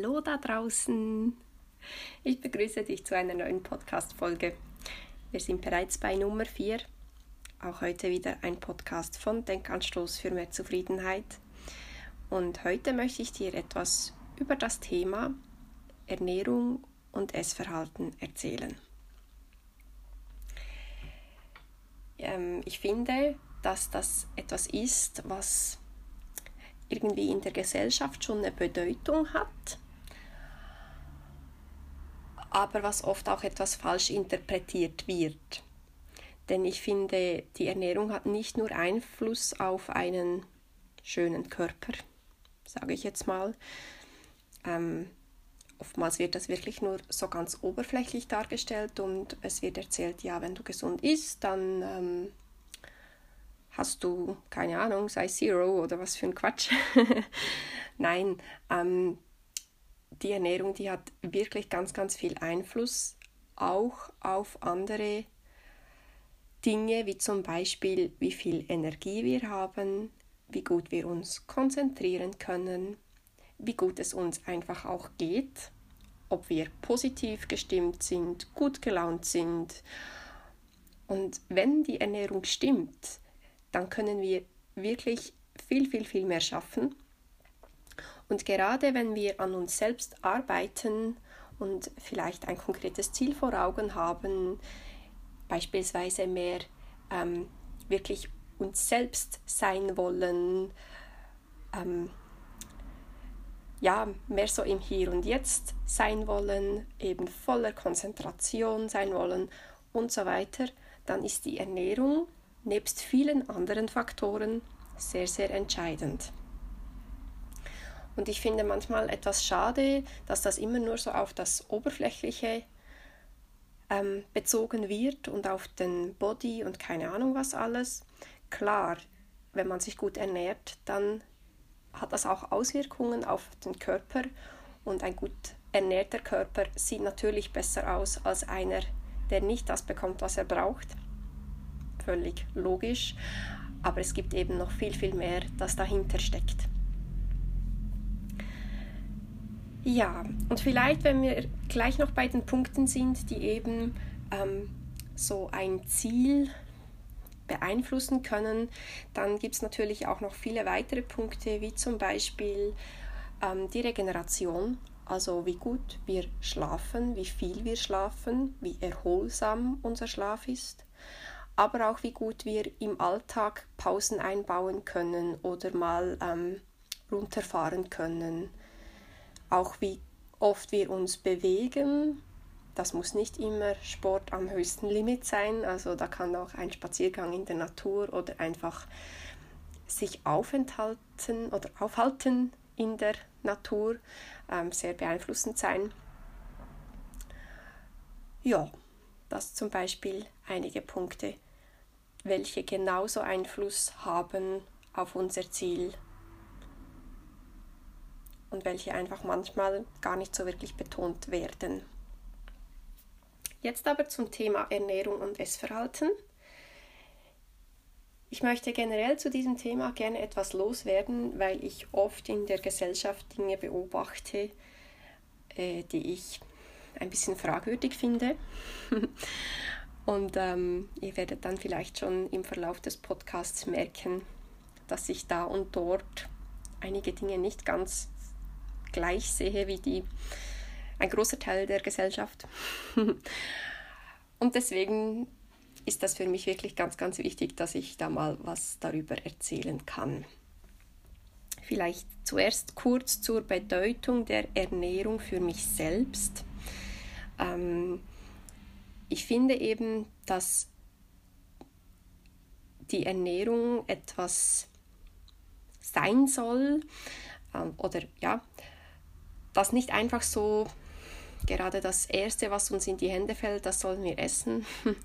Hallo da draußen! Ich begrüße dich zu einer neuen Podcast-Folge. Wir sind bereits bei Nummer 4. Auch heute wieder ein Podcast von Denkanstoß für mehr Zufriedenheit. Und heute möchte ich dir etwas über das Thema Ernährung und Essverhalten erzählen. Ähm, ich finde, dass das etwas ist, was irgendwie in der Gesellschaft schon eine Bedeutung hat, aber was oft auch etwas falsch interpretiert wird. Denn ich finde, die Ernährung hat nicht nur Einfluss auf einen schönen Körper, sage ich jetzt mal. Ähm, oftmals wird das wirklich nur so ganz oberflächlich dargestellt und es wird erzählt, ja, wenn du gesund isst, dann ähm, hast du, keine Ahnung, sei Zero oder was für ein Quatsch. Nein, ähm, die Ernährung, die hat wirklich ganz, ganz viel Einfluss auch auf andere Dinge, wie zum Beispiel, wie viel Energie wir haben, wie gut wir uns konzentrieren können, wie gut es uns einfach auch geht, ob wir positiv gestimmt sind, gut gelaunt sind. Und wenn die Ernährung stimmt, dann können wir wirklich viel, viel, viel mehr schaffen. Und gerade wenn wir an uns selbst arbeiten und vielleicht ein konkretes Ziel vor Augen haben, beispielsweise mehr ähm, wirklich uns selbst sein wollen, ähm, ja, mehr so im Hier und Jetzt sein wollen, eben voller Konzentration sein wollen und so weiter, dann ist die Ernährung nebst vielen anderen Faktoren sehr, sehr entscheidend. Und ich finde manchmal etwas schade, dass das immer nur so auf das Oberflächliche ähm, bezogen wird und auf den Body und keine Ahnung was alles. Klar, wenn man sich gut ernährt, dann hat das auch Auswirkungen auf den Körper und ein gut ernährter Körper sieht natürlich besser aus als einer, der nicht das bekommt, was er braucht völlig logisch, aber es gibt eben noch viel, viel mehr, das dahinter steckt. Ja, und vielleicht, wenn wir gleich noch bei den Punkten sind, die eben ähm, so ein Ziel beeinflussen können, dann gibt es natürlich auch noch viele weitere Punkte, wie zum Beispiel ähm, die Regeneration, also wie gut wir schlafen, wie viel wir schlafen, wie erholsam unser Schlaf ist aber auch wie gut wir im Alltag Pausen einbauen können oder mal ähm, runterfahren können. Auch wie oft wir uns bewegen. Das muss nicht immer Sport am höchsten Limit sein. Also da kann auch ein Spaziergang in der Natur oder einfach sich aufenthalten oder aufhalten in der Natur ähm, sehr beeinflussend sein. Ja, das zum Beispiel einige Punkte welche genauso Einfluss haben auf unser Ziel und welche einfach manchmal gar nicht so wirklich betont werden. Jetzt aber zum Thema Ernährung und Essverhalten. Ich möchte generell zu diesem Thema gerne etwas loswerden, weil ich oft in der Gesellschaft Dinge beobachte, äh, die ich ein bisschen fragwürdig finde. Und ähm, ihr werdet dann vielleicht schon im Verlauf des Podcasts merken, dass ich da und dort einige Dinge nicht ganz gleich sehe wie die ein großer Teil der Gesellschaft. und deswegen ist das für mich wirklich ganz, ganz wichtig, dass ich da mal was darüber erzählen kann. Vielleicht zuerst kurz zur Bedeutung der Ernährung für mich selbst. Ähm, ich finde eben, dass die Ernährung etwas sein soll ähm, oder ja, das nicht einfach so gerade das Erste, was uns in die Hände fällt, das sollen wir essen,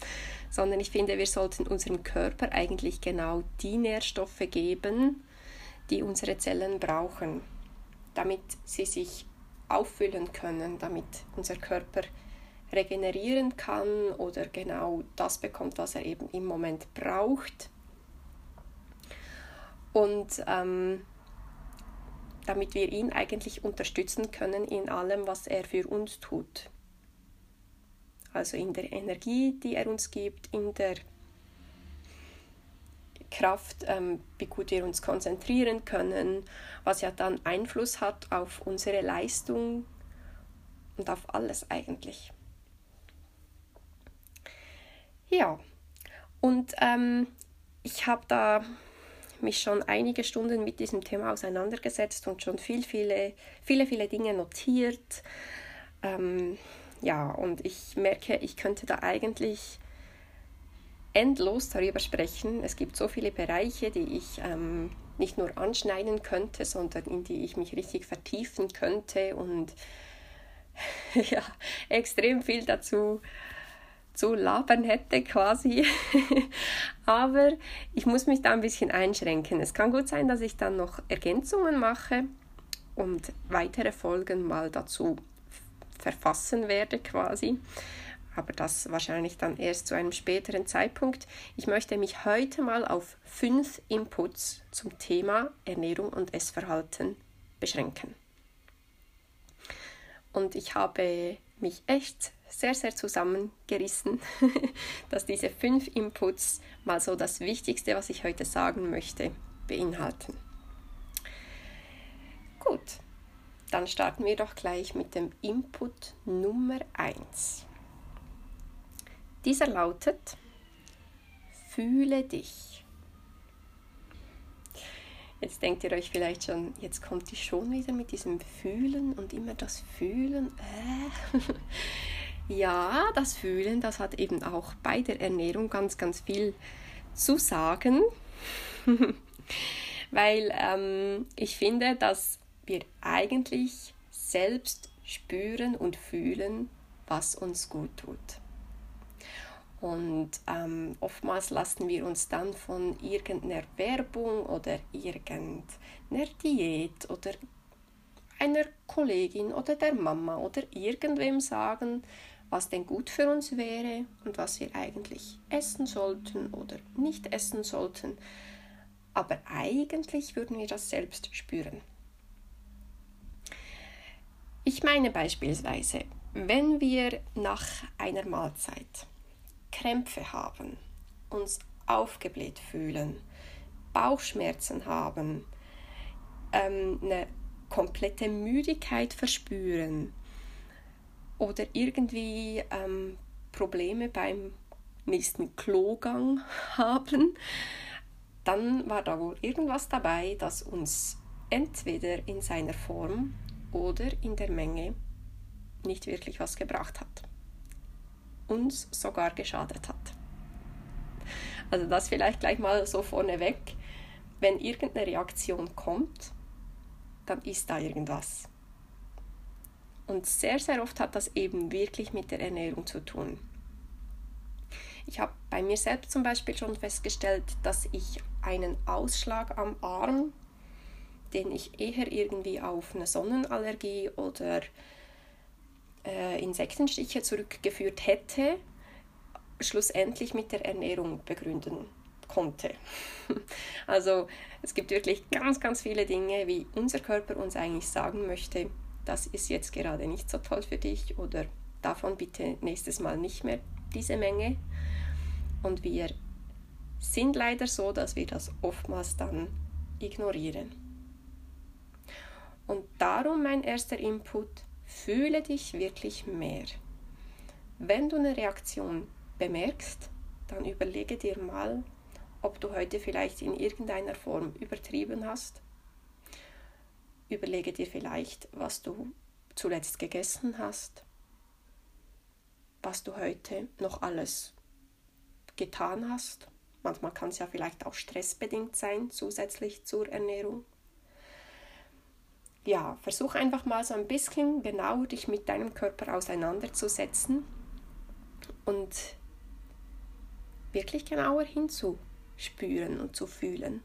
sondern ich finde, wir sollten unserem Körper eigentlich genau die Nährstoffe geben, die unsere Zellen brauchen, damit sie sich auffüllen können, damit unser Körper regenerieren kann oder genau das bekommt, was er eben im Moment braucht. Und ähm, damit wir ihn eigentlich unterstützen können in allem, was er für uns tut. Also in der Energie, die er uns gibt, in der Kraft, ähm, wie gut wir uns konzentrieren können, was ja dann Einfluss hat auf unsere Leistung und auf alles eigentlich. Ja, und ähm, ich habe da mich schon einige Stunden mit diesem Thema auseinandergesetzt und schon viel, viele, viele, viele Dinge notiert. Ähm, ja, und ich merke, ich könnte da eigentlich endlos darüber sprechen. Es gibt so viele Bereiche, die ich ähm, nicht nur anschneiden könnte, sondern in die ich mich richtig vertiefen könnte und ja, extrem viel dazu zu labern hätte quasi. Aber ich muss mich da ein bisschen einschränken. Es kann gut sein, dass ich dann noch Ergänzungen mache und weitere Folgen mal dazu verfassen werde quasi. Aber das wahrscheinlich dann erst zu einem späteren Zeitpunkt. Ich möchte mich heute mal auf fünf Inputs zum Thema Ernährung und Essverhalten beschränken. Und ich habe mich echt sehr, sehr zusammengerissen, dass diese fünf Inputs mal so das Wichtigste, was ich heute sagen möchte, beinhalten. Gut, dann starten wir doch gleich mit dem Input Nummer 1. Dieser lautet, fühle dich. Jetzt denkt ihr euch vielleicht schon, jetzt kommt die schon wieder mit diesem Fühlen und immer das Fühlen. Äh. Ja, das Fühlen, das hat eben auch bei der Ernährung ganz, ganz viel zu sagen, weil ähm, ich finde, dass wir eigentlich selbst spüren und fühlen, was uns gut tut. Und ähm, oftmals lassen wir uns dann von irgendeiner Werbung oder irgendeiner Diät oder einer Kollegin oder der Mama oder irgendwem sagen, was denn gut für uns wäre und was wir eigentlich essen sollten oder nicht essen sollten. Aber eigentlich würden wir das selbst spüren. Ich meine beispielsweise, wenn wir nach einer Mahlzeit Krämpfe haben, uns aufgebläht fühlen, Bauchschmerzen haben, ähm, eine komplette Müdigkeit verspüren, oder irgendwie ähm, Probleme beim nächsten Klogang haben, dann war da wohl irgendwas dabei, das uns entweder in seiner Form oder in der Menge nicht wirklich was gebracht hat. Uns sogar geschadet hat. Also das vielleicht gleich mal so vorneweg. Wenn irgendeine Reaktion kommt, dann ist da irgendwas. Und sehr, sehr oft hat das eben wirklich mit der Ernährung zu tun. Ich habe bei mir selbst zum Beispiel schon festgestellt, dass ich einen Ausschlag am Arm, den ich eher irgendwie auf eine Sonnenallergie oder äh, Insektenstiche zurückgeführt hätte, schlussendlich mit der Ernährung begründen konnte. Also es gibt wirklich ganz, ganz viele Dinge, wie unser Körper uns eigentlich sagen möchte, das ist jetzt gerade nicht so toll für dich oder davon bitte nächstes Mal nicht mehr diese Menge. Und wir sind leider so, dass wir das oftmals dann ignorieren. Und darum mein erster Input, fühle dich wirklich mehr. Wenn du eine Reaktion bemerkst, dann überlege dir mal, ob du heute vielleicht in irgendeiner Form übertrieben hast Überlege dir vielleicht, was du zuletzt gegessen hast, was du heute noch alles getan hast. Manchmal kann es ja vielleicht auch stressbedingt sein, zusätzlich zur Ernährung. Ja, versuch einfach mal so ein bisschen genau dich mit deinem Körper auseinanderzusetzen und wirklich genauer hinzuspüren und zu fühlen.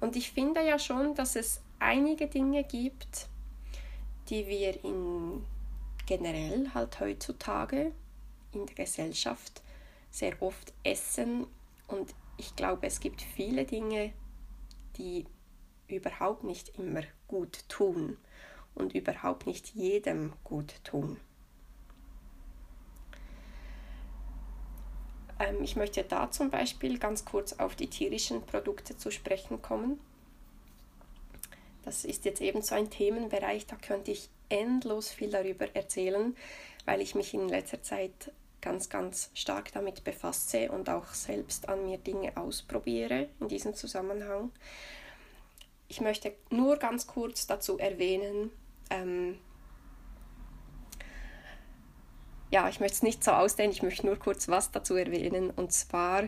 Und ich finde ja schon, dass es einige Dinge gibt, die wir in generell halt heutzutage in der Gesellschaft sehr oft essen. Und ich glaube, es gibt viele Dinge, die überhaupt nicht immer gut tun und überhaupt nicht jedem gut tun. Ich möchte da zum Beispiel ganz kurz auf die tierischen Produkte zu sprechen kommen. Das ist jetzt eben so ein Themenbereich, da könnte ich endlos viel darüber erzählen, weil ich mich in letzter Zeit ganz, ganz stark damit befasse und auch selbst an mir Dinge ausprobiere in diesem Zusammenhang. Ich möchte nur ganz kurz dazu erwähnen, ähm, ja, ich möchte es nicht so ausdehnen, ich möchte nur kurz was dazu erwähnen. Und zwar,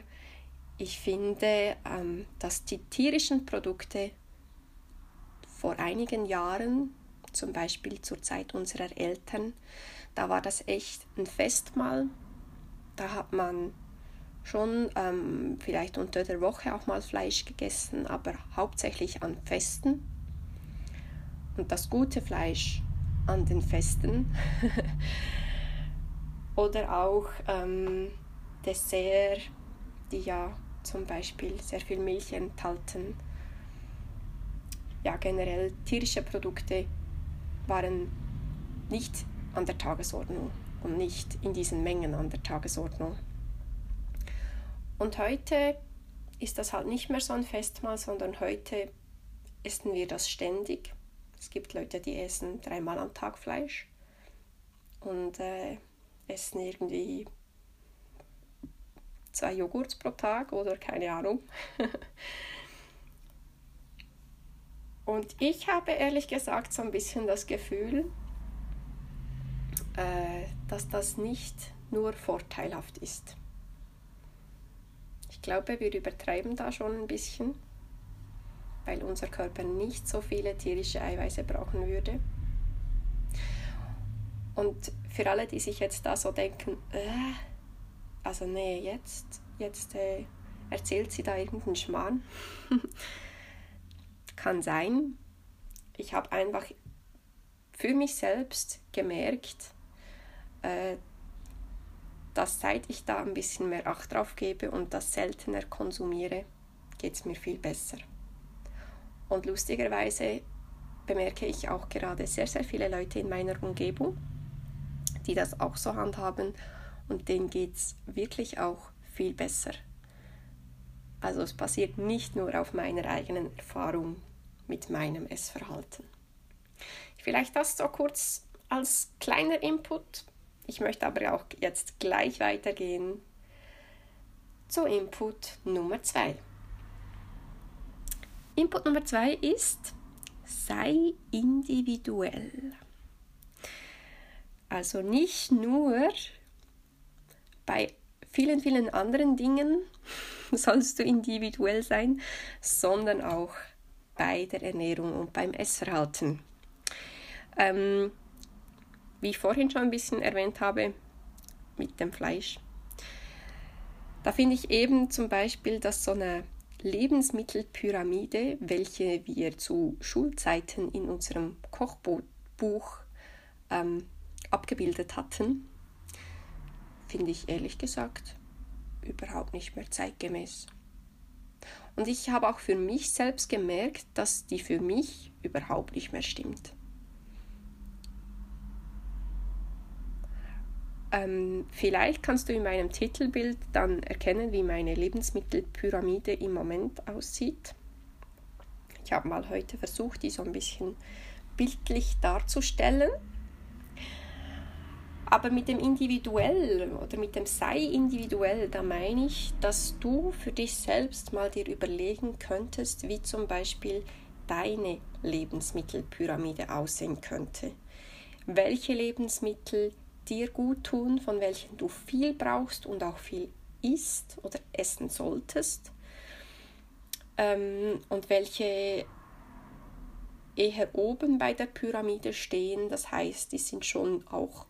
ich finde, ähm, dass die tierischen Produkte vor einigen Jahren, zum Beispiel zur Zeit unserer Eltern, da war das echt ein Festmahl. Da hat man schon ähm, vielleicht unter der Woche auch mal Fleisch gegessen, aber hauptsächlich an Festen. Und das gute Fleisch an den Festen. Oder auch ähm, Dessert, die ja zum Beispiel sehr viel Milch enthalten. Ja, generell tierische Produkte waren nicht an der Tagesordnung und nicht in diesen Mengen an der Tagesordnung. Und heute ist das halt nicht mehr so ein Festmahl, sondern heute essen wir das ständig. Es gibt Leute, die essen dreimal am Tag Fleisch und äh, essen irgendwie zwei Joghurts pro Tag oder keine Ahnung. und ich habe ehrlich gesagt so ein bisschen das Gefühl, äh, dass das nicht nur vorteilhaft ist. Ich glaube, wir übertreiben da schon ein bisschen, weil unser Körper nicht so viele tierische Eiweiße brauchen würde. Und für alle, die sich jetzt da so denken, äh, also nee, jetzt, jetzt äh, erzählt sie da irgendeinen Schmarrn. Kann sein. Ich habe einfach für mich selbst gemerkt, äh, dass seit ich da ein bisschen mehr Acht drauf gebe und das seltener konsumiere, geht es mir viel besser. Und lustigerweise bemerke ich auch gerade sehr, sehr viele Leute in meiner Umgebung, die das auch so handhaben und denen geht es wirklich auch viel besser. Also es basiert nicht nur auf meiner eigenen Erfahrung mit meinem Essverhalten. Vielleicht das so kurz als kleiner Input ich möchte aber auch jetzt gleich weitergehen zu Input Nummer 2. Input Nummer 2 ist, sei individuell. Also nicht nur bei vielen, vielen anderen Dingen sollst du individuell sein, sondern auch bei der Ernährung und beim Essverhalten. Ähm, wie ich vorhin schon ein bisschen erwähnt habe, mit dem Fleisch. Da finde ich eben zum Beispiel, dass so eine Lebensmittelpyramide, welche wir zu Schulzeiten in unserem Kochbuch ähm, abgebildet hatten, finde ich ehrlich gesagt überhaupt nicht mehr zeitgemäß. Und ich habe auch für mich selbst gemerkt, dass die für mich überhaupt nicht mehr stimmt. Ähm, vielleicht kannst du in meinem Titelbild dann erkennen, wie meine Lebensmittelpyramide im Moment aussieht. Ich habe mal heute versucht, die so ein bisschen bildlich darzustellen. Aber mit dem individuell oder mit dem sei individuell, da meine ich, dass du für dich selbst mal dir überlegen könntest, wie zum Beispiel deine Lebensmittelpyramide aussehen könnte. Welche Lebensmittel dir gut tun, von welchen du viel brauchst und auch viel isst oder essen solltest ähm, und welche eher oben bei der Pyramide stehen, das heißt, die sind schon auch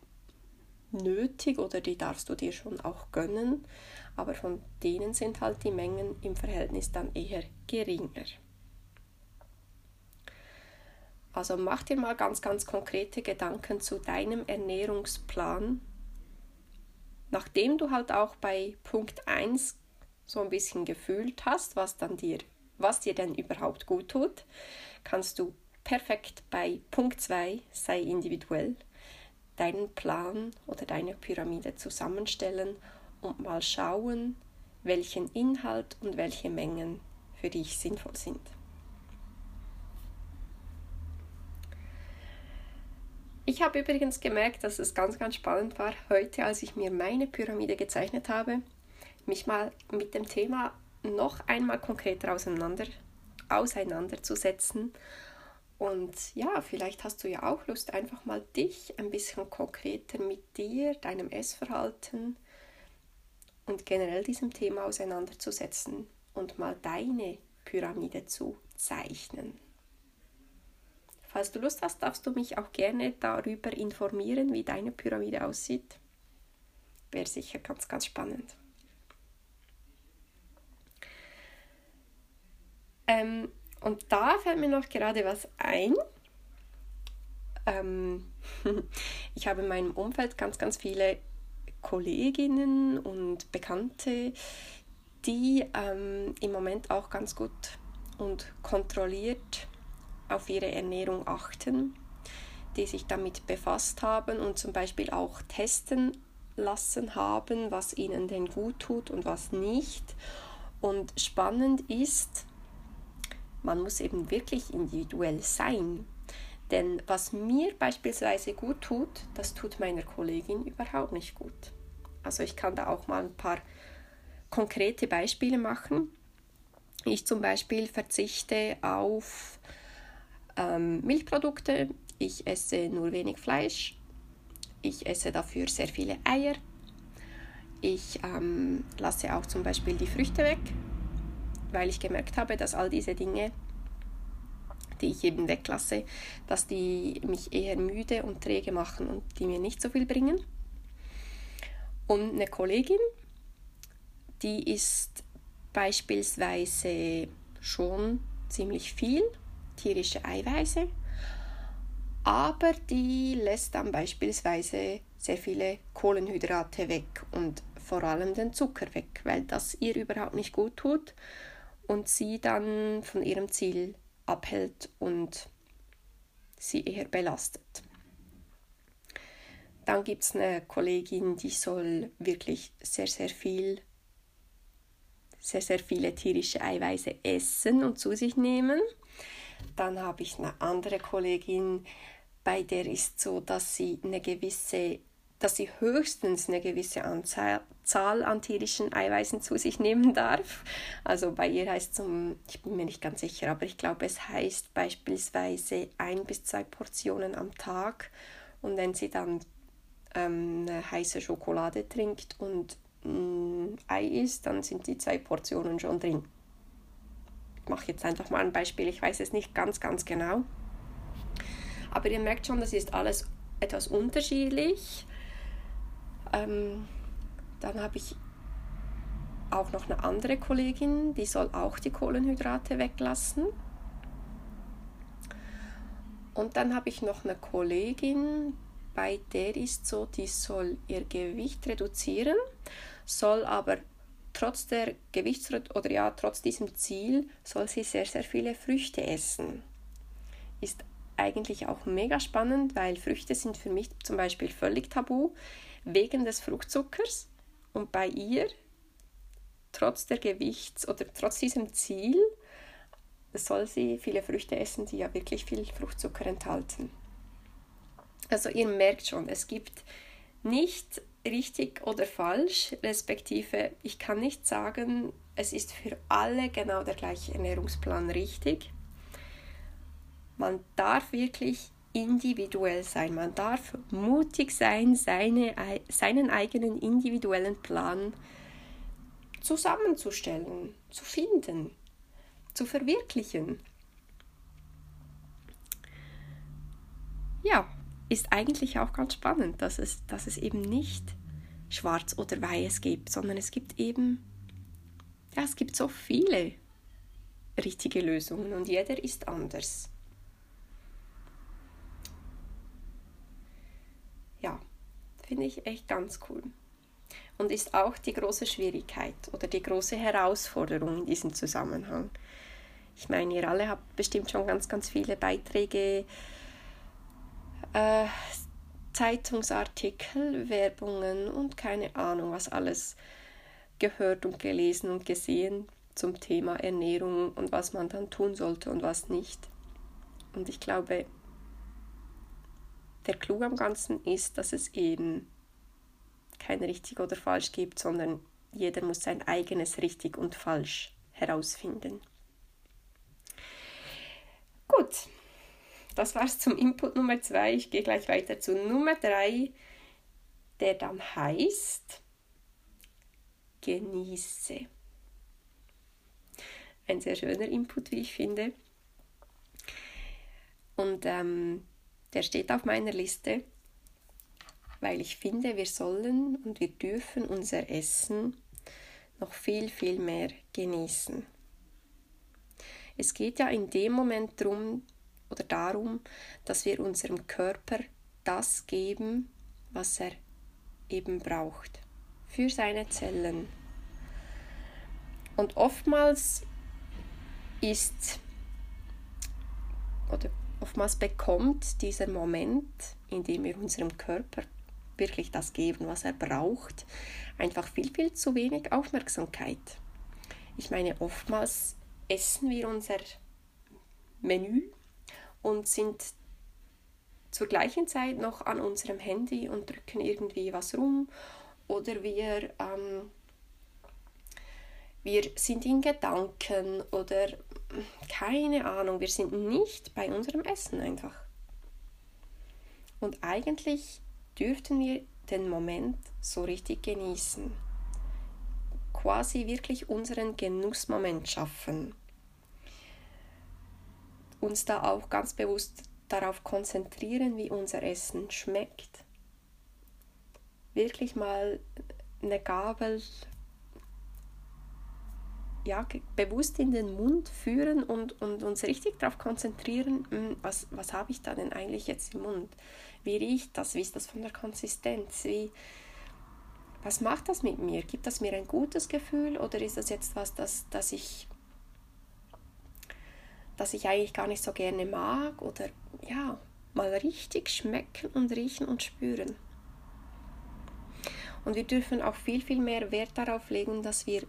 nötig oder die darfst du dir schon auch gönnen, aber von denen sind halt die Mengen im Verhältnis dann eher geringer. Also mach dir mal ganz, ganz konkrete Gedanken zu deinem Ernährungsplan, nachdem du halt auch bei Punkt 1 so ein bisschen gefühlt hast, was dann dir was dir denn überhaupt gut tut, kannst du perfekt bei Punkt 2, sei individuell, deinen Plan oder deine Pyramide zusammenstellen und mal schauen, welchen Inhalt und welche Mengen für dich sinnvoll sind. Ich habe übrigens gemerkt, dass es ganz, ganz spannend war, heute, als ich mir meine Pyramide gezeichnet habe, mich mal mit dem Thema noch einmal konkreter auseinander, auseinanderzusetzen. Und ja, vielleicht hast du ja auch Lust, einfach mal dich ein bisschen konkreter mit dir, deinem Essverhalten und generell diesem Thema auseinanderzusetzen und mal deine Pyramide zu zeichnen. Falls du Lust hast, darfst du mich auch gerne darüber informieren, wie deine Pyramide aussieht. Wäre sicher ganz, ganz spannend. Ähm, und da fällt mir noch gerade was ein. Ähm, ich habe in meinem Umfeld ganz, ganz viele Kolleginnen und Bekannte, die ähm, im Moment auch ganz gut und kontrolliert auf ihre Ernährung achten, die sich damit befasst haben und zum Beispiel auch testen lassen haben, was ihnen denn gut tut und was nicht. Und spannend ist, man muss eben wirklich individuell sein. Denn was mir beispielsweise gut tut, das tut meiner Kollegin überhaupt nicht gut. Also ich kann da auch mal ein paar konkrete Beispiele machen. Ich zum Beispiel verzichte auf ähm, Milchprodukte, ich esse nur wenig Fleisch, ich esse dafür sehr viele Eier, ich ähm, lasse auch zum Beispiel die Früchte weg, weil ich gemerkt habe, dass all diese Dinge, die ich eben weglasse, dass die mich eher müde und träge machen und die mir nicht so viel bringen. Und eine Kollegin, die isst beispielsweise schon ziemlich viel tierische Eiweiße, aber die lässt dann beispielsweise sehr viele Kohlenhydrate weg und vor allem den Zucker weg, weil das ihr überhaupt nicht gut tut und sie dann von ihrem Ziel abhält und sie eher belastet. Dann gibt es eine Kollegin, die soll wirklich sehr, sehr viel, sehr, sehr viele tierische Eiweiße essen und zu sich nehmen. Dann habe ich eine andere Kollegin, bei der ist so, dass sie eine gewisse, dass sie höchstens eine gewisse Anzahl an tierischen Eiweißen zu sich nehmen darf. Also bei ihr heißt es, ich bin mir nicht ganz sicher, aber ich glaube, es heißt beispielsweise ein bis zwei Portionen am Tag. Und wenn sie dann ähm, heiße Schokolade trinkt und ein Ei isst, dann sind die zwei Portionen schon drin mache jetzt einfach mal ein Beispiel, ich weiß es nicht ganz, ganz genau. Aber ihr merkt schon, das ist alles etwas unterschiedlich. Ähm, dann habe ich auch noch eine andere Kollegin, die soll auch die Kohlenhydrate weglassen. Und dann habe ich noch eine Kollegin, bei der ist so, die soll ihr Gewicht reduzieren, soll aber trotz der Gewichts- oder ja, trotz diesem Ziel soll sie sehr, sehr viele Früchte essen. Ist eigentlich auch mega spannend, weil Früchte sind für mich zum Beispiel völlig tabu wegen des Fruchtzuckers und bei ihr trotz der Gewichts- oder trotz diesem Ziel soll sie viele Früchte essen, die ja wirklich viel Fruchtzucker enthalten. Also ihr merkt schon, es gibt nicht richtig oder falsch, respektive ich kann nicht sagen, es ist für alle genau der gleiche Ernährungsplan richtig. Man darf wirklich individuell sein, man darf mutig sein, seine, seinen eigenen individuellen Plan zusammenzustellen, zu finden, zu verwirklichen. Ja, ist eigentlich auch ganz spannend, dass es, dass es eben nicht schwarz oder weiß gibt, sondern es gibt eben, ja, es gibt so viele richtige Lösungen und jeder ist anders. Ja, finde ich echt ganz cool. Und ist auch die große Schwierigkeit oder die große Herausforderung in diesem Zusammenhang. Ich meine, ihr alle habt bestimmt schon ganz, ganz viele Beiträge, äh, Zeitungsartikel, Werbungen und keine Ahnung, was alles gehört und gelesen und gesehen zum Thema Ernährung und was man dann tun sollte und was nicht. Und ich glaube, der Clou am Ganzen ist, dass es eben kein richtig oder falsch gibt, sondern jeder muss sein eigenes richtig und falsch herausfinden. Gut, das war's zum Input Nummer 2. Ich gehe gleich weiter zu Nummer 3, der dann heißt Genieße. Ein sehr schöner Input, wie ich finde. Und ähm, der steht auf meiner Liste, weil ich finde, wir sollen und wir dürfen unser Essen noch viel, viel mehr genießen. Es geht ja in dem Moment darum oder darum, dass wir unserem Körper das geben, was er eben braucht für seine Zellen. Und oftmals ist oder oftmals bekommt dieser Moment, in dem wir unserem Körper wirklich das geben, was er braucht, einfach viel, viel zu wenig Aufmerksamkeit. Ich meine, oftmals essen wir unser Menü und sind zur gleichen Zeit noch an unserem Handy und drücken irgendwie was rum oder wir, ähm, wir sind in Gedanken oder keine Ahnung, wir sind nicht bei unserem Essen einfach. Und eigentlich dürften wir den Moment so richtig genießen. Quasi wirklich unseren Genussmoment schaffen. Uns da auch ganz bewusst darauf konzentrieren, wie unser Essen schmeckt. Wirklich mal eine Gabel ja, bewusst in den Mund führen und, und uns richtig darauf konzentrieren, hm, was, was habe ich da denn eigentlich jetzt im Mund? Wie riecht das? Wie ist das von der Konsistenz? Wie, was macht das mit mir? Gibt das mir ein gutes Gefühl oder ist das jetzt was, das, das, ich, das ich eigentlich gar nicht so gerne mag? Oder ja, mal richtig schmecken und riechen und spüren. Und wir dürfen auch viel, viel mehr Wert darauf legen, dass wir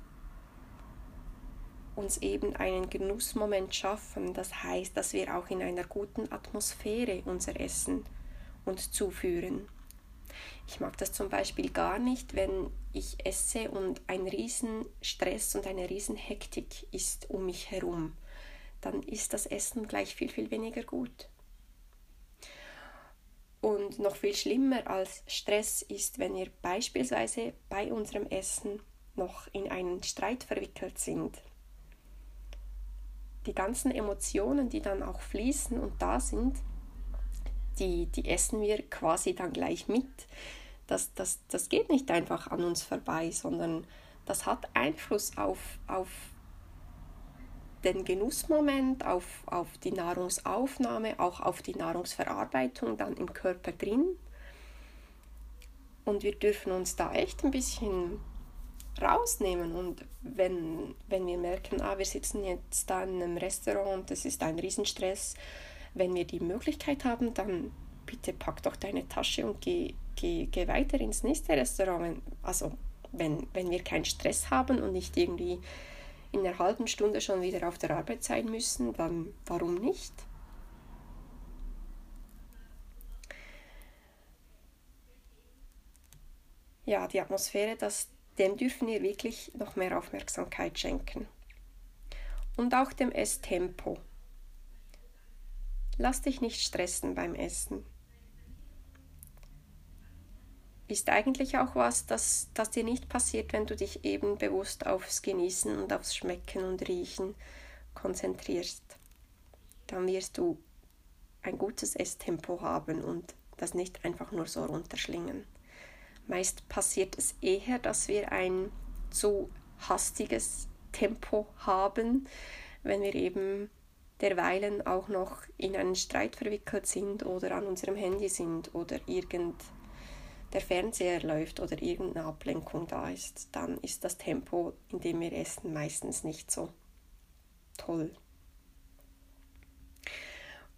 uns eben einen Genussmoment schaffen. Das heißt, dass wir auch in einer guten Atmosphäre unser Essen uns zuführen. Ich mag das zum Beispiel gar nicht, wenn ich esse und ein riesen Stress und eine riesen Hektik ist um mich herum. Dann ist das Essen gleich viel, viel weniger gut. Und noch viel schlimmer als Stress ist, wenn wir beispielsweise bei unserem Essen noch in einen Streit verwickelt sind die ganzen Emotionen, die dann auch fließen und da sind, die, die essen wir quasi dann gleich mit. Das, das, das geht nicht einfach an uns vorbei, sondern das hat Einfluss auf, auf den Genussmoment, auf, auf die Nahrungsaufnahme, auch auf die Nahrungsverarbeitung dann im Körper drin. Und wir dürfen uns da echt ein bisschen rausnehmen. Und wenn, wenn wir merken, ah, wir sitzen jetzt da in einem Restaurant und es ist ein Riesenstress, wenn wir die Möglichkeit haben, dann bitte pack doch deine Tasche und geh, geh, geh weiter ins nächste Restaurant. Also wenn, wenn wir keinen Stress haben und nicht irgendwie in einer halben Stunde schon wieder auf der Arbeit sein müssen, dann warum nicht? Ja, die Atmosphäre, das, dem dürfen wir wirklich noch mehr Aufmerksamkeit schenken. Und auch dem Esstempo. Lass dich nicht stressen beim Essen. Ist eigentlich auch was, das, das dir nicht passiert, wenn du dich eben bewusst aufs Genießen und aufs Schmecken und Riechen konzentrierst. Dann wirst du ein gutes Esstempo haben und das nicht einfach nur so runterschlingen. Meist passiert es eher, dass wir ein zu hastiges Tempo haben, wenn wir eben derweilen auch noch in einen Streit verwickelt sind oder an unserem Handy sind oder irgend der Fernseher läuft oder irgendeine Ablenkung da ist, dann ist das Tempo, in dem wir essen, meistens nicht so toll.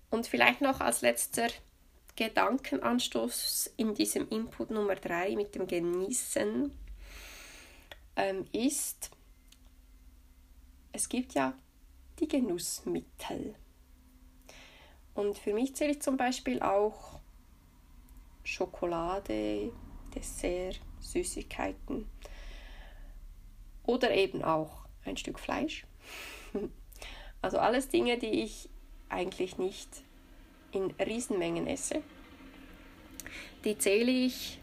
Und vielleicht noch als letzter Gedankenanstoß in diesem Input Nummer 3 mit dem Genießen ähm, ist, es gibt ja die Genussmittel. Und für mich zähle ich zum Beispiel auch Schokolade, Dessert, Süßigkeiten oder eben auch ein Stück Fleisch. Also alles Dinge, die ich eigentlich nicht in Riesenmengen esse. Die zähle ich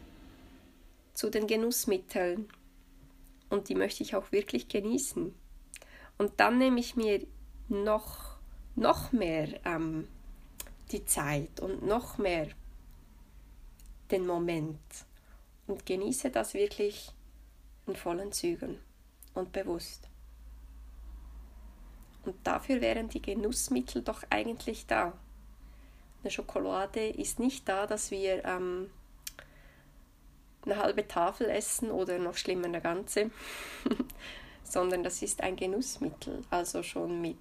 zu den Genussmitteln und die möchte ich auch wirklich genießen. Und dann nehme ich mir noch, noch mehr ähm, die Zeit und noch mehr den Moment und genieße das wirklich in vollen Zügen und bewusst. Und dafür wären die Genussmittel doch eigentlich da. Eine Schokolade ist nicht da, dass wir ähm, eine halbe Tafel essen oder noch schlimmer eine ganze, sondern das ist ein Genussmittel, also schon mit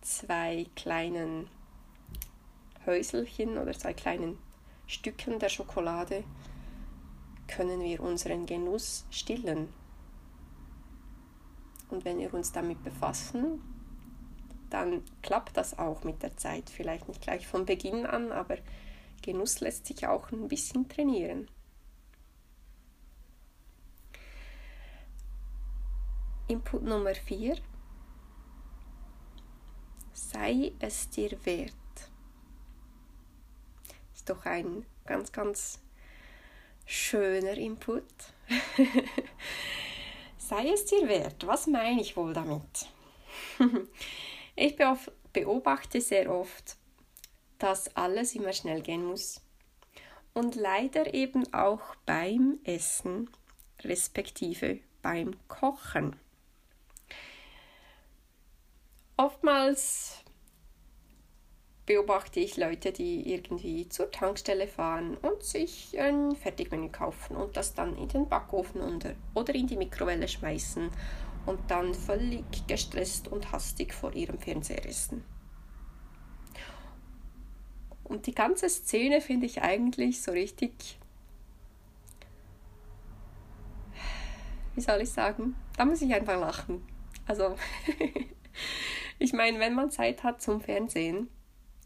zwei kleinen Häuselchen oder zwei kleinen Stücken der Schokolade können wir unseren Genuss stillen. Und wenn wir uns damit befassen, dann klappt das auch mit der Zeit. Vielleicht nicht gleich von Beginn an, aber Genuss lässt sich auch ein bisschen trainieren. Input Nummer 4. Sei es dir wert. Ist doch ein ganz, ganz schöner Input. Sei es dir wert. Was meine ich wohl damit? ich beobachte sehr oft, dass alles immer schnell gehen muss. Und leider eben auch beim Essen, respektive beim Kochen. Oftmals beobachte ich Leute, die irgendwie zur Tankstelle fahren und sich ein Fertigmenü kaufen und das dann in den Backofen oder in die Mikrowelle schmeißen und dann völlig gestresst und hastig vor ihrem Fernseher essen. Und die ganze Szene finde ich eigentlich so richtig, wie soll ich sagen, da muss ich einfach lachen. Also Ich meine, wenn man Zeit hat zum Fernsehen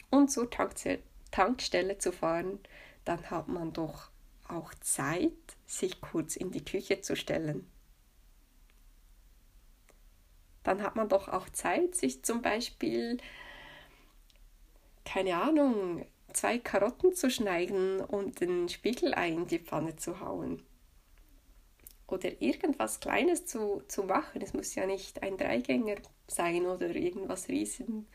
und zur Tankstelle zu fahren, dann hat man doch auch Zeit, sich kurz in die Küche zu stellen. Dann hat man doch auch Zeit, sich zum Beispiel, keine Ahnung, zwei Karotten zu schneiden und ein Spiegelei in die Pfanne zu hauen oder irgendwas Kleines zu, zu machen. Es muss ja nicht ein Dreigänger sein oder irgendwas riesengroßes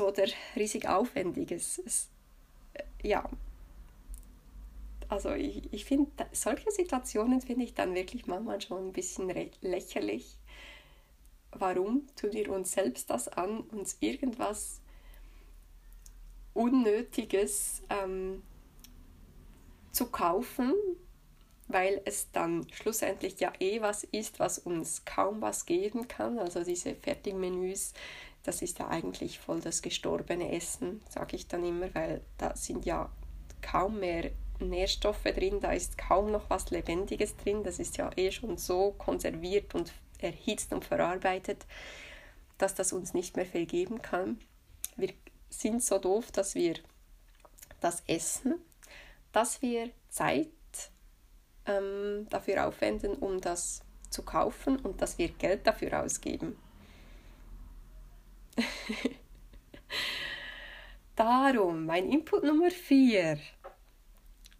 oder riesig aufwendiges. Es, äh, ja, also ich, ich finde, solche Situationen finde ich dann wirklich manchmal schon ein bisschen lächerlich. Warum tun wir uns selbst das an, uns irgendwas Unnötiges ähm, zu kaufen, weil es dann schlussendlich ja eh was ist, was uns kaum was geben kann. Also diese Fertigmenüs, das ist ja eigentlich voll das gestorbene Essen, sage ich dann immer, weil da sind ja kaum mehr Nährstoffe drin, da ist kaum noch was Lebendiges drin, das ist ja eh schon so konserviert und erhitzt und verarbeitet, dass das uns nicht mehr viel geben kann. Wir sind so doof, dass wir das essen, dass wir Zeit ähm, dafür aufwenden, um das zu kaufen und dass wir Geld dafür ausgeben. Darum, mein Input Nummer 4.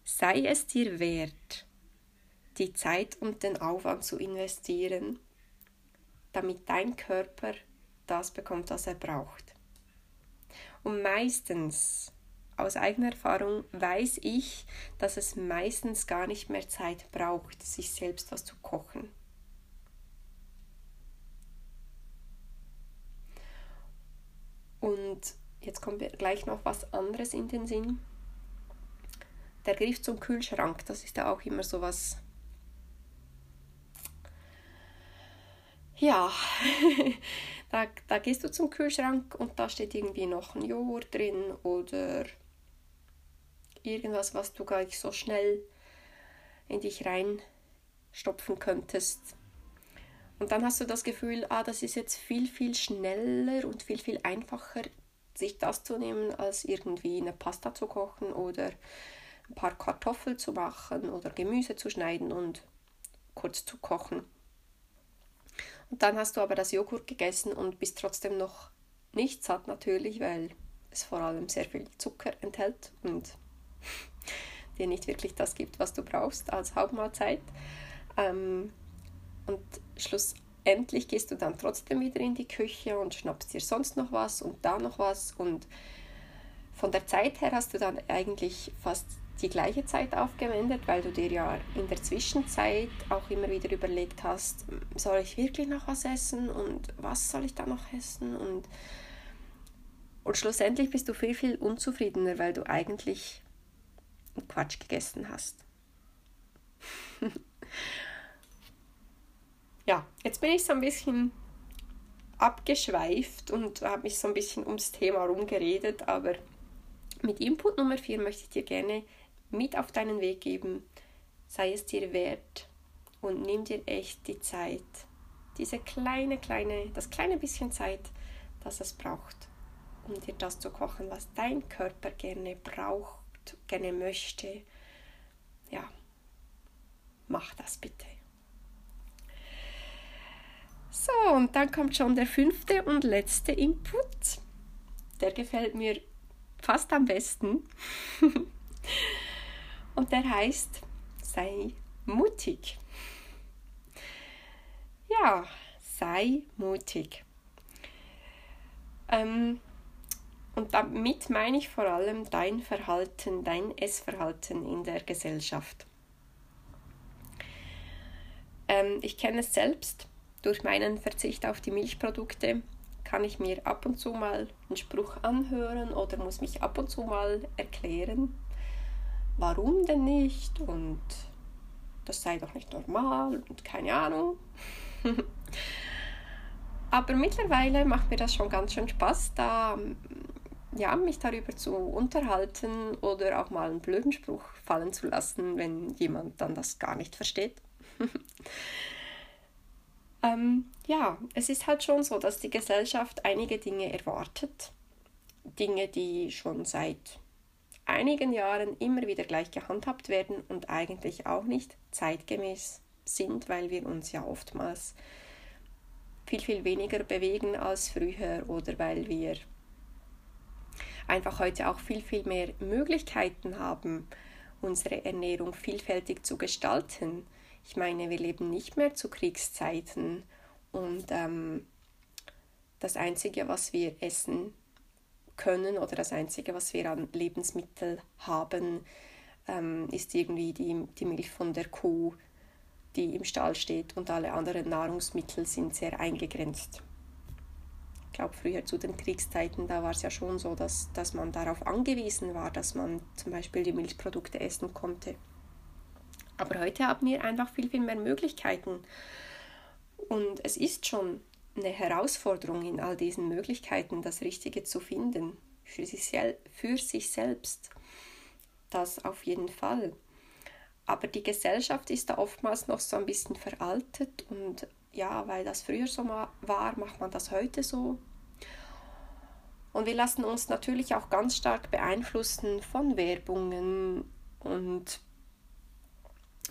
Sei es dir wert, die Zeit und den Aufwand zu investieren, damit dein Körper das bekommt, was er braucht. Und meistens aus eigener Erfahrung weiß ich, dass es meistens gar nicht mehr Zeit braucht, sich selbst was zu kochen. Und jetzt kommt gleich noch was anderes in den Sinn. Der Griff zum Kühlschrank, das ist ja auch immer so was. Ja, Da, da gehst du zum Kühlschrank und da steht irgendwie noch ein Joghurt drin oder irgendwas, was du gar nicht so schnell in dich reinstopfen könntest. Und dann hast du das Gefühl, ah, das ist jetzt viel, viel schneller und viel, viel einfacher, sich das zu nehmen, als irgendwie eine Pasta zu kochen oder ein paar Kartoffeln zu machen oder Gemüse zu schneiden und kurz zu kochen. Und dann hast du aber das Joghurt gegessen und bist trotzdem noch nicht satt natürlich, weil es vor allem sehr viel Zucker enthält und dir nicht wirklich das gibt, was du brauchst als Hauptmahlzeit. Ähm, und schlussendlich gehst du dann trotzdem wieder in die Küche und schnappst dir sonst noch was und da noch was. Und von der Zeit her hast du dann eigentlich fast die gleiche Zeit aufgewendet, weil du dir ja in der Zwischenzeit auch immer wieder überlegt hast, soll ich wirklich noch was essen und was soll ich da noch essen und und schlussendlich bist du viel, viel unzufriedener, weil du eigentlich Quatsch gegessen hast. ja, jetzt bin ich so ein bisschen abgeschweift und habe mich so ein bisschen ums Thema rumgeredet, aber mit Input Nummer 4 möchte ich dir gerne mit auf deinen Weg geben. Sei es dir wert und nimm dir echt die Zeit. Diese kleine, kleine, das kleine bisschen Zeit, das es braucht, um dir das zu kochen, was dein Körper gerne braucht, gerne möchte. Ja, mach das bitte. So, und dann kommt schon der fünfte und letzte Input. Der gefällt mir fast am besten. und der heißt, sei mutig. Ja, sei mutig. Ähm, und damit meine ich vor allem dein Verhalten, dein Essverhalten in der Gesellschaft. Ähm, ich kenne es selbst. Durch meinen Verzicht auf die Milchprodukte kann ich mir ab und zu mal einen Spruch anhören oder muss mich ab und zu mal erklären, warum denn nicht und das sei doch nicht normal und keine Ahnung. Aber mittlerweile macht mir das schon ganz schön Spaß, da ja, mich darüber zu unterhalten oder auch mal einen blöden Spruch fallen zu lassen, wenn jemand dann das gar nicht versteht. ähm, ja, es ist halt schon so, dass die Gesellschaft einige Dinge erwartet. Dinge, die schon seit einigen Jahren immer wieder gleich gehandhabt werden und eigentlich auch nicht zeitgemäß sind, weil wir uns ja oftmals viel, viel weniger bewegen als früher oder weil wir einfach heute auch viel, viel mehr Möglichkeiten haben, unsere Ernährung vielfältig zu gestalten. Ich meine, wir leben nicht mehr zu Kriegszeiten und ähm, das Einzige, was wir essen können oder das Einzige, was wir an Lebensmitteln haben, ähm, ist irgendwie die, die Milch von der Kuh, die im Stall steht und alle anderen Nahrungsmittel sind sehr eingegrenzt. Ich glaube, früher zu den Kriegszeiten, da war es ja schon so, dass, dass man darauf angewiesen war, dass man zum Beispiel die Milchprodukte essen konnte. Aber heute haben wir einfach viel, viel mehr Möglichkeiten. Und es ist schon eine Herausforderung in all diesen Möglichkeiten, das Richtige zu finden. Für sich, für sich selbst. Das auf jeden Fall. Aber die Gesellschaft ist da oftmals noch so ein bisschen veraltet und ja, weil das früher so war, macht man das heute so. Und wir lassen uns natürlich auch ganz stark beeinflussen von Werbungen und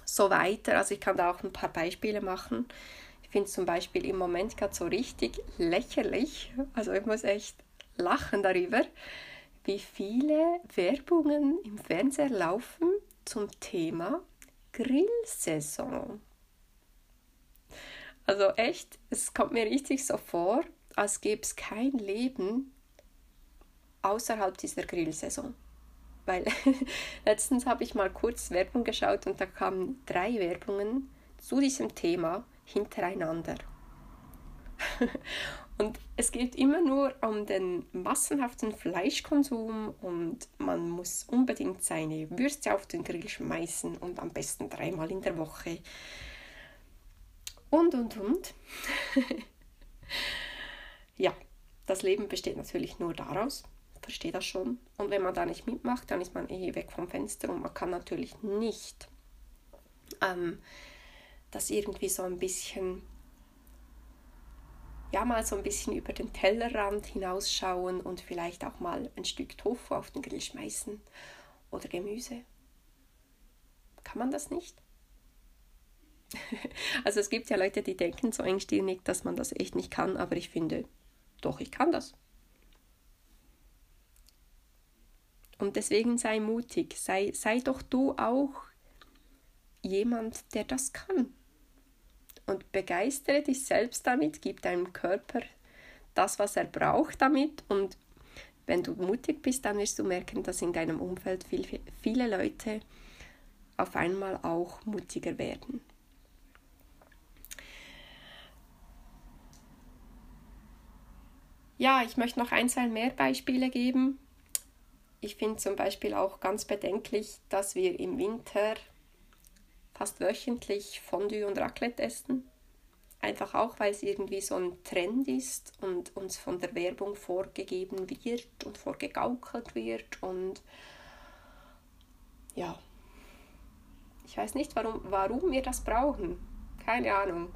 so weiter. Also ich kann da auch ein paar Beispiele machen. Finde es zum Beispiel im Moment gerade so richtig lächerlich. Also ich muss echt lachen darüber, wie viele Werbungen im Fernseher laufen zum Thema Grillsaison. Also echt, es kommt mir richtig so vor, als gäbe es kein Leben außerhalb dieser Grillsaison. Weil letztens habe ich mal kurz Werbung geschaut und da kamen drei Werbungen zu diesem Thema hintereinander. und es geht immer nur um den massenhaften Fleischkonsum und man muss unbedingt seine Würste auf den Grill schmeißen und am besten dreimal in der Woche. Und, und, und. ja, das Leben besteht natürlich nur daraus, verstehe das schon. Und wenn man da nicht mitmacht, dann ist man eh weg vom Fenster und man kann natürlich nicht ähm, das irgendwie so ein bisschen, ja, mal so ein bisschen über den Tellerrand hinausschauen und vielleicht auch mal ein Stück Tofu auf den Grill schmeißen oder Gemüse. Kann man das nicht? also es gibt ja Leute, die denken so engstirnig, dass man das echt nicht kann, aber ich finde, doch, ich kann das. Und deswegen sei mutig, sei, sei doch du auch jemand, der das kann. Und begeistere dich selbst damit, gib deinem Körper das, was er braucht damit. Und wenn du mutig bist, dann wirst du merken, dass in deinem Umfeld viel, viele Leute auf einmal auch mutiger werden. Ja, ich möchte noch ein, zwei mehr Beispiele geben. Ich finde zum Beispiel auch ganz bedenklich, dass wir im Winter fast wöchentlich Fondue und Raclette essen. Einfach auch, weil es irgendwie so ein Trend ist und uns von der Werbung vorgegeben wird und vorgegaukelt wird. Und ja, ich weiß nicht, warum, warum wir das brauchen. Keine Ahnung.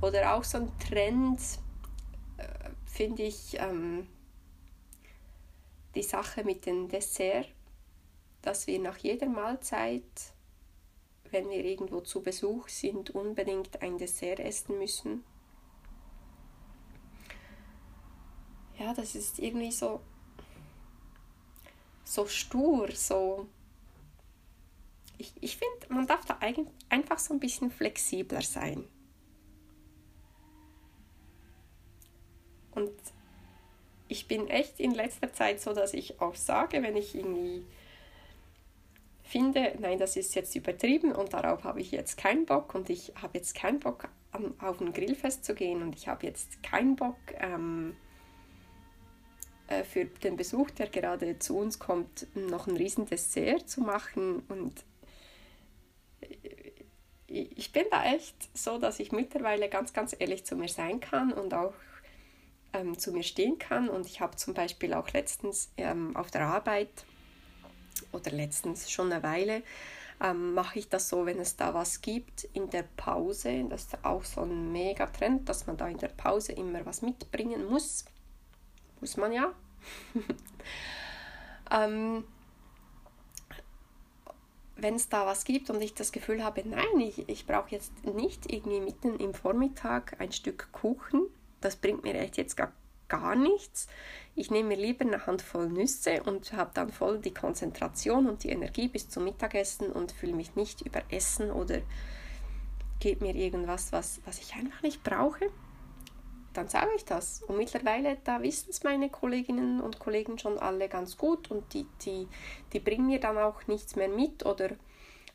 Oder auch so ein Trend, äh, finde ich, ähm, die Sache mit dem Dessert, dass wir nach jeder Mahlzeit, wenn wir irgendwo zu Besuch sind, unbedingt ein Dessert essen müssen. Ja, das ist irgendwie so, so stur, so ich, ich finde, man darf da einfach so ein bisschen flexibler sein. Und ich bin echt in letzter Zeit so, dass ich auch sage, wenn ich irgendwie finde, nein, das ist jetzt übertrieben und darauf habe ich jetzt keinen Bock und ich habe jetzt keinen Bock, auf ein Grillfest zu gehen und ich habe jetzt keinen Bock, ähm, äh, für den Besuch, der gerade zu uns kommt, noch ein riesen Dessert zu machen und ich bin da echt so, dass ich mittlerweile ganz, ganz ehrlich zu mir sein kann und auch ähm, zu mir stehen kann. Und ich habe zum Beispiel auch letztens ähm, auf der Arbeit oder letztens schon eine Weile ähm, mache ich das so, wenn es da was gibt in der Pause. Das ist auch so ein mega Trend, dass man da in der Pause immer was mitbringen muss. Muss man ja. ähm, wenn es da was gibt und ich das Gefühl habe, nein, ich, ich brauche jetzt nicht irgendwie mitten im Vormittag ein Stück Kuchen, das bringt mir echt jetzt gar, gar nichts. Ich nehme mir lieber eine Handvoll Nüsse und habe dann voll die Konzentration und die Energie bis zum Mittagessen und fühle mich nicht überessen oder gebe mir irgendwas, was, was ich einfach nicht brauche dann sage ich das. Und mittlerweile, da wissen es meine Kolleginnen und Kollegen schon alle ganz gut und die, die, die bringen mir dann auch nichts mehr mit oder,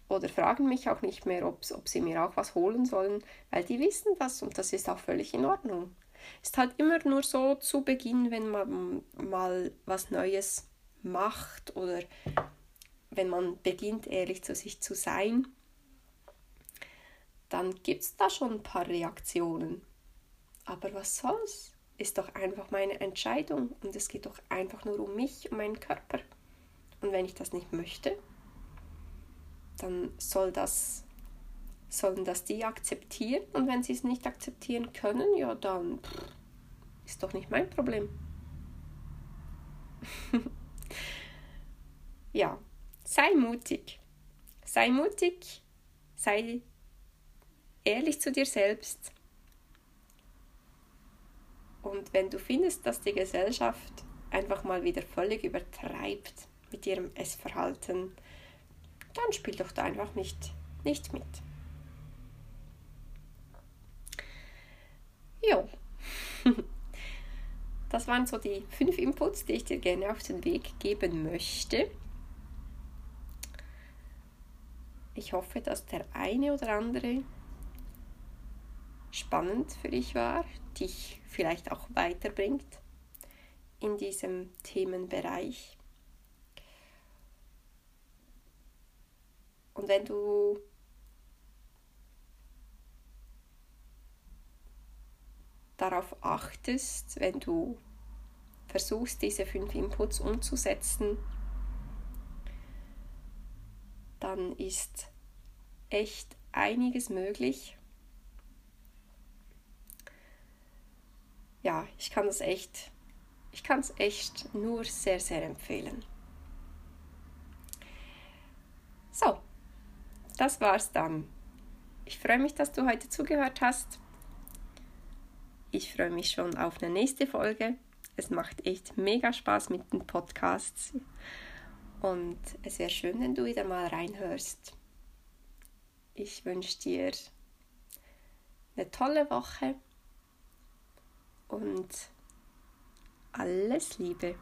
oder fragen mich auch nicht mehr, ob sie mir auch was holen sollen, weil die wissen das und das ist auch völlig in Ordnung. Ist halt immer nur so zu Beginn, wenn man mal was Neues macht oder wenn man beginnt, ehrlich zu sich zu sein, dann gibt es da schon ein paar Reaktionen. Aber was soll's? Ist doch einfach meine Entscheidung und es geht doch einfach nur um mich, um meinen Körper. Und wenn ich das nicht möchte, dann soll das, sollen das die akzeptieren und wenn sie es nicht akzeptieren können, ja dann pff, ist doch nicht mein Problem. ja, sei mutig. Sei mutig, sei ehrlich zu dir selbst und wenn du findest, dass die Gesellschaft einfach mal wieder völlig übertreibt mit ihrem Essverhalten, dann spiel doch da einfach nicht, nicht mit. Jo. Das waren so die fünf Inputs, die ich dir gerne auf den Weg geben möchte. Ich hoffe, dass der eine oder andere spannend für dich war, dich vielleicht auch weiterbringt in diesem Themenbereich. Und wenn du darauf achtest, wenn du versuchst, diese fünf Inputs umzusetzen, dann ist echt einiges möglich. Ja, ich kann das echt, ich kann es echt nur sehr, sehr empfehlen. So, das war's dann. Ich freue mich, dass du heute zugehört hast. Ich freue mich schon auf eine nächste Folge. Es macht echt mega Spaß mit den Podcasts. Und es wäre schön, wenn du wieder mal reinhörst. Ich wünsche dir eine tolle Woche und alles Liebe.